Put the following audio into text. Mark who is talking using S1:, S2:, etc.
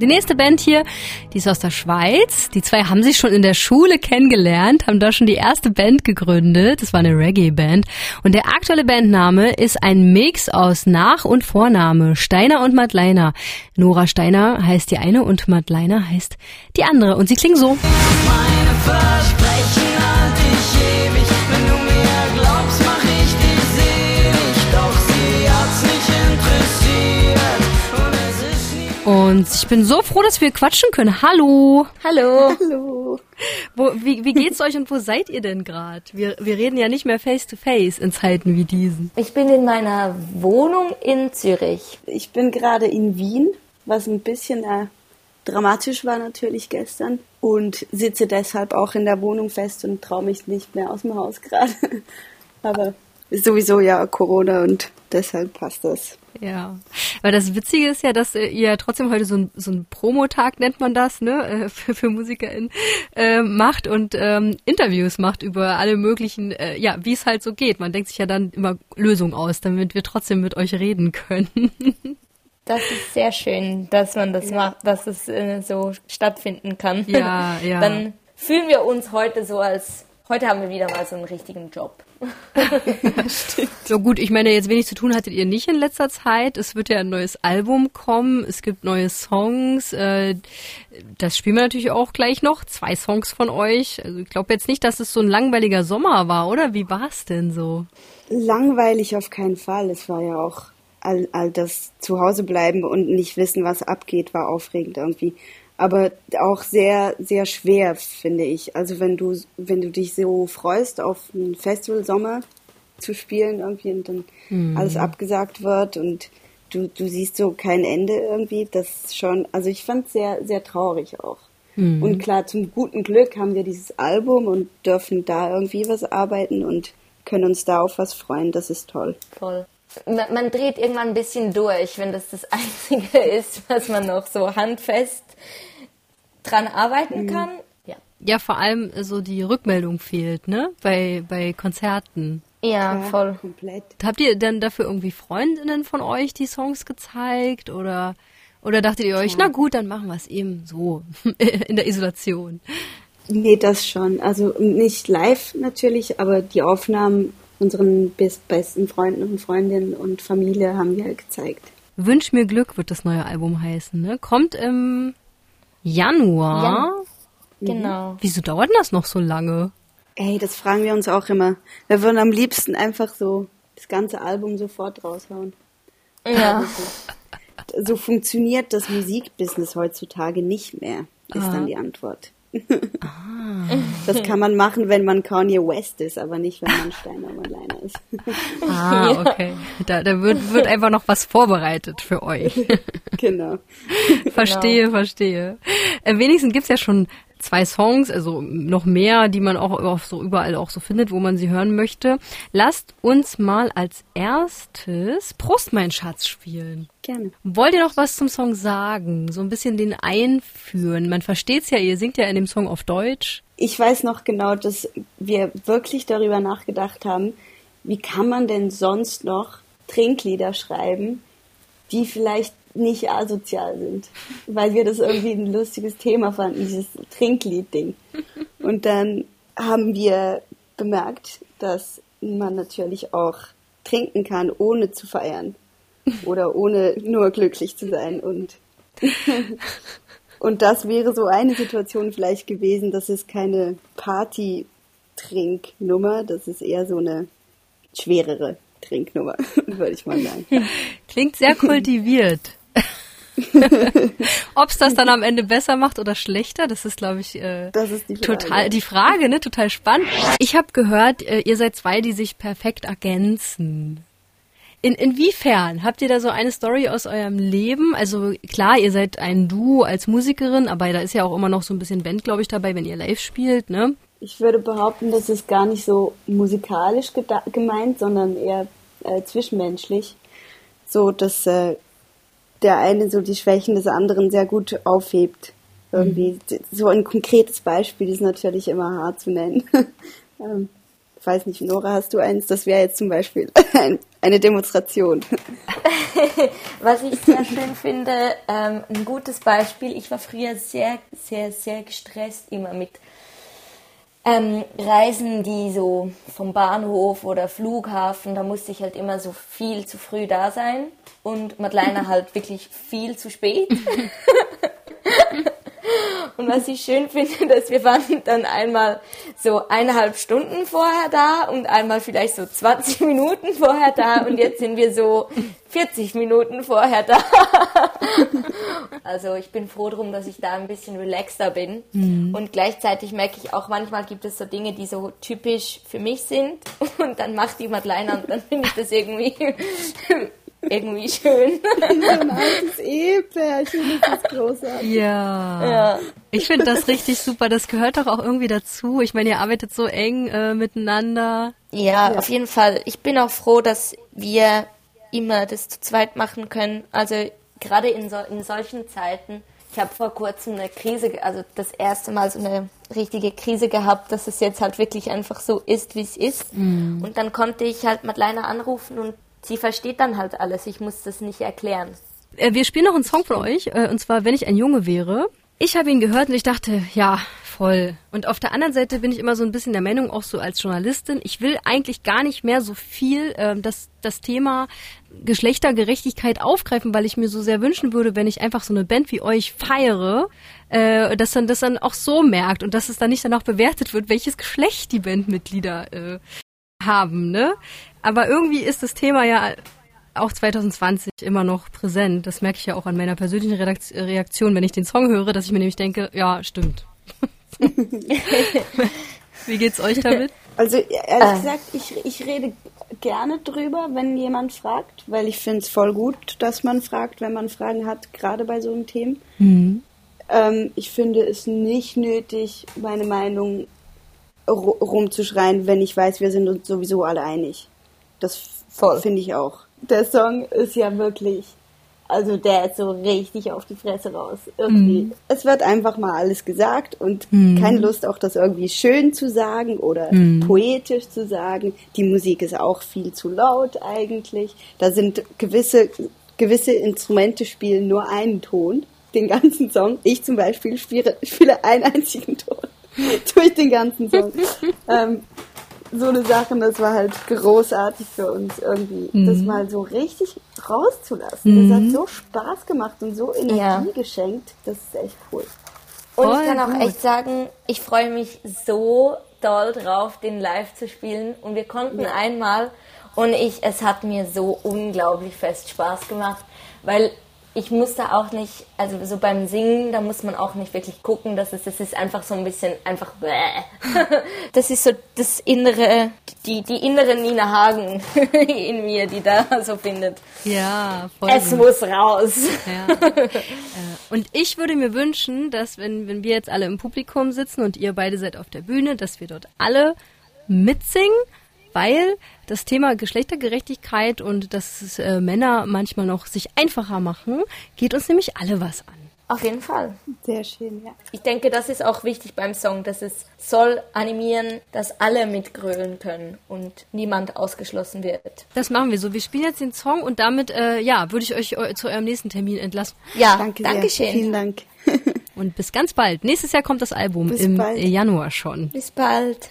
S1: Die nächste Band hier, die ist aus der Schweiz. Die zwei haben sich schon in der Schule kennengelernt, haben da schon die erste Band gegründet. Das war eine Reggae-Band. Und der aktuelle Bandname ist ein Mix aus Nach- und Vorname. Steiner und Madleiner. Nora Steiner heißt die eine und Madleiner heißt die andere. Und sie klingen so. Meine Versprechen halte ich ewig, Und ich bin so froh, dass wir quatschen können. Hallo.
S2: Hallo.
S1: Hallo. Wo, wie, wie geht's euch und wo seid ihr denn gerade? Wir, wir reden ja nicht mehr face to face in Zeiten wie diesen.
S2: Ich bin in meiner Wohnung in Zürich.
S3: Ich bin gerade in Wien, was ein bisschen äh, dramatisch war natürlich gestern und sitze deshalb auch in der Wohnung fest und traue mich nicht mehr aus dem Haus gerade. Aber sowieso ja Corona und deshalb passt das.
S1: Ja, weil das Witzige ist ja, dass äh, ihr trotzdem heute so ein, so ein Promotag, nennt man das, ne, äh, für, für MusikerInnen, äh, macht und ähm, Interviews macht über alle möglichen, äh, ja, wie es halt so geht. Man denkt sich ja dann immer Lösungen aus, damit wir trotzdem mit euch reden können.
S2: Das ist sehr schön, dass man das ja. macht, dass es äh, so stattfinden kann.
S1: Ja, ja.
S2: Dann fühlen wir uns heute so als, heute haben wir wieder mal so einen richtigen Job.
S1: So gut, ich meine, jetzt wenig zu tun hattet ihr nicht in letzter Zeit. Es wird ja ein neues Album kommen, es gibt neue Songs. Äh, das spielen wir natürlich auch gleich noch. Zwei Songs von euch. Also ich glaube jetzt nicht, dass es so ein langweiliger Sommer war, oder? Wie war es denn so?
S3: Langweilig auf keinen Fall. Es war ja auch all, all das Zuhause bleiben und nicht wissen, was abgeht, war aufregend irgendwie. Aber auch sehr, sehr schwer, finde ich. Also wenn du, wenn du dich so freust, auf ein Festival Sommer zu spielen irgendwie und dann mhm. alles abgesagt wird und du, du siehst so kein Ende irgendwie, das schon, also ich fand es sehr, sehr traurig auch. Mhm. Und klar, zum guten Glück haben wir dieses Album und dürfen da irgendwie was arbeiten und können uns da auf was freuen, das ist toll.
S2: Voll man, man dreht irgendwann ein bisschen durch, wenn das das Einzige ist, was man noch so handfest dran arbeiten mhm. kann.
S1: Ja. ja, vor allem so die Rückmeldung fehlt, ne? Bei, bei Konzerten.
S2: Ja, ja, voll. Komplett.
S1: Habt ihr denn dafür irgendwie Freundinnen von euch die Songs gezeigt oder, oder dachtet ihr euch, ja. na gut, dann machen wir es eben so in der Isolation?
S3: Nee, das schon. Also nicht live natürlich, aber die Aufnahmen unseren besten Freunden und Freundinnen und Familie haben wir halt gezeigt.
S1: Wünsch mir Glück wird das neue Album heißen, ne? Kommt im Januar. Ja,
S2: genau.
S1: Mhm. Wieso dauert denn das noch so lange?
S3: Ey, das fragen wir uns auch immer. Wir würden am liebsten einfach so das ganze Album sofort raushauen.
S2: Ja.
S3: So, so funktioniert das Musikbusiness heutzutage nicht mehr, ist ah. dann die Antwort. Ah. Das kann man machen, wenn man Kanye West ist, aber nicht, wenn man Steiner Leiner ist.
S1: Ah, okay. Da, da wird, wird einfach noch was vorbereitet für euch.
S3: Genau.
S1: verstehe, genau. verstehe. Äh, wenigstens gibt's ja schon zwei Songs, also noch mehr, die man auch, auch so überall auch so findet, wo man sie hören möchte. Lasst uns mal als erstes Prost, mein Schatz spielen.
S3: Gerne.
S1: Wollt ihr noch was zum Song sagen? So ein bisschen den einführen. Man versteht's ja, ihr singt ja in dem Song auf Deutsch.
S3: Ich weiß noch genau, dass wir wirklich darüber nachgedacht haben, wie kann man denn sonst noch Trinklieder schreiben, die vielleicht nicht asozial sind, weil wir das irgendwie ein lustiges Thema fanden, dieses Trinklied-Ding. Und dann haben wir bemerkt, dass man natürlich auch trinken kann, ohne zu feiern oder ohne nur glücklich zu sein. Und, und das wäre so eine Situation vielleicht gewesen, das ist keine Party-Trinknummer, das ist eher so eine schwerere Trinknummer, würde ich mal sagen.
S1: Klingt sehr kultiviert. Ob es das dann am Ende besser macht oder schlechter, das ist, glaube ich, äh,
S3: die
S1: total die Frage, ne? Total spannend. Ich habe gehört, äh, ihr seid zwei, die sich perfekt ergänzen. In, inwiefern? Habt ihr da so eine Story aus eurem Leben? Also klar, ihr seid ein Duo als Musikerin, aber da ist ja auch immer noch so ein bisschen Band, glaube ich, dabei, wenn ihr live spielt, ne?
S3: Ich würde behaupten, das ist gar nicht so musikalisch gemeint, sondern eher äh, zwischenmenschlich. So, dass äh, der eine so die Schwächen des anderen sehr gut aufhebt. Irgendwie. Mhm. So ein konkretes Beispiel ist natürlich immer hart zu nennen. ähm, weiß nicht, Nora, hast du eins? Das wäre jetzt zum Beispiel eine Demonstration.
S2: Was ich sehr schön finde, ähm, ein gutes Beispiel, ich war früher sehr, sehr, sehr gestresst immer mit ähm, Reisen, die so vom Bahnhof oder Flughafen, da musste ich halt immer so viel zu früh da sein und Madeleine halt wirklich viel zu spät. Und was ich schön finde, dass wir waren dann einmal so eineinhalb Stunden vorher da und einmal vielleicht so 20 Minuten vorher da und jetzt sind wir so 40 Minuten vorher da. Also ich bin froh drum, dass ich da ein bisschen relaxter bin. Mhm. Und gleichzeitig merke ich auch, manchmal gibt es so Dinge, die so typisch für mich sind. Und dann macht die Madeleine und dann finde ich das irgendwie irgendwie schön.
S3: so ein altes Ehepärchen, das ist großartig.
S1: Ja. ja. Ich finde das richtig super. Das gehört doch auch irgendwie dazu. Ich meine, ihr arbeitet so eng äh, miteinander.
S2: Ja, ja, auf jeden Fall. Ich bin auch froh, dass wir immer das zu zweit machen können. Also gerade in, so, in solchen Zeiten. Ich habe vor kurzem eine Krise, also das erste Mal so eine richtige Krise gehabt, dass es jetzt halt wirklich einfach so ist, wie es ist. Mm. Und dann konnte ich halt Madeleine anrufen und sie versteht dann halt alles. Ich muss das nicht erklären.
S1: Äh, wir spielen noch einen Song von euch, äh, und zwar Wenn ich ein Junge wäre. Ich habe ihn gehört und ich dachte, ja, voll. Und auf der anderen Seite bin ich immer so ein bisschen der Meinung, auch so als Journalistin, ich will eigentlich gar nicht mehr so viel äh, das, das Thema Geschlechtergerechtigkeit aufgreifen, weil ich mir so sehr wünschen würde, wenn ich einfach so eine Band wie euch feiere, äh, dass dann das dann auch so merkt und dass es dann nicht danach bewertet wird, welches Geschlecht die Bandmitglieder äh, haben, ne? Aber irgendwie ist das Thema ja auch 2020 immer noch präsent. Das merke ich ja auch an meiner persönlichen Reaktion, wenn ich den Song höre, dass ich mir nämlich denke, ja, stimmt. Wie geht's euch damit?
S3: Also ehrlich ah. gesagt, ich, ich rede gerne drüber, wenn jemand fragt, weil ich finde es voll gut, dass man fragt, wenn man Fragen hat, gerade bei so einem Thema. Mhm. Ähm, ich finde es nicht nötig, meine Meinung rumzuschreien, wenn ich weiß, wir sind uns sowieso alle einig. Das finde ich auch. Der Song ist ja wirklich, also der ist so richtig auf die Fresse raus. Irgendwie. Mm. Es wird einfach mal alles gesagt und mm. keine Lust auch das irgendwie schön zu sagen oder mm. poetisch zu sagen. Die Musik ist auch viel zu laut eigentlich. Da sind gewisse, gewisse Instrumente spielen nur einen Ton, den ganzen Song. Ich zum Beispiel spiele, spiele einen einzigen Ton durch den ganzen Song. ähm, so eine Sache, das war halt großartig für uns irgendwie, mhm. das mal so richtig rauszulassen. Mhm. Das hat mhm. so Spaß gemacht und so Energie ja. geschenkt. Das ist echt cool.
S2: Und Voll ich kann auch gut. echt sagen, ich freue mich so doll drauf, den live zu spielen. Und wir konnten ja. einmal und ich, es hat mir so unglaublich fest Spaß gemacht, weil ich muss da auch nicht, also so beim Singen, da muss man auch nicht wirklich gucken, dass es, es ist einfach so ein bisschen einfach Das ist so das innere, die, die innere Nina Hagen in mir, die da so findet.
S1: Ja,
S2: voll. Es gut. muss raus. Ja.
S1: Äh, und ich würde mir wünschen, dass wenn, wenn wir jetzt alle im Publikum sitzen und ihr beide seid auf der Bühne, dass wir dort alle mitsingen weil das Thema Geschlechtergerechtigkeit und dass äh, Männer manchmal noch sich einfacher machen, geht uns nämlich alle was an.
S2: Auf jeden Fall.
S3: Sehr schön, ja.
S2: Ich denke, das ist auch wichtig beim Song, dass es soll animieren, dass alle mitgrölen können und niemand ausgeschlossen wird.
S1: Das machen wir so. Wir spielen jetzt den Song und damit, äh, ja, würde ich euch zu eurem nächsten Termin entlassen.
S2: Ja, danke Dankeschön.
S3: Vielen Dank.
S1: und bis ganz bald. Nächstes Jahr kommt das Album bis im bald. Januar schon.
S2: Bis bald.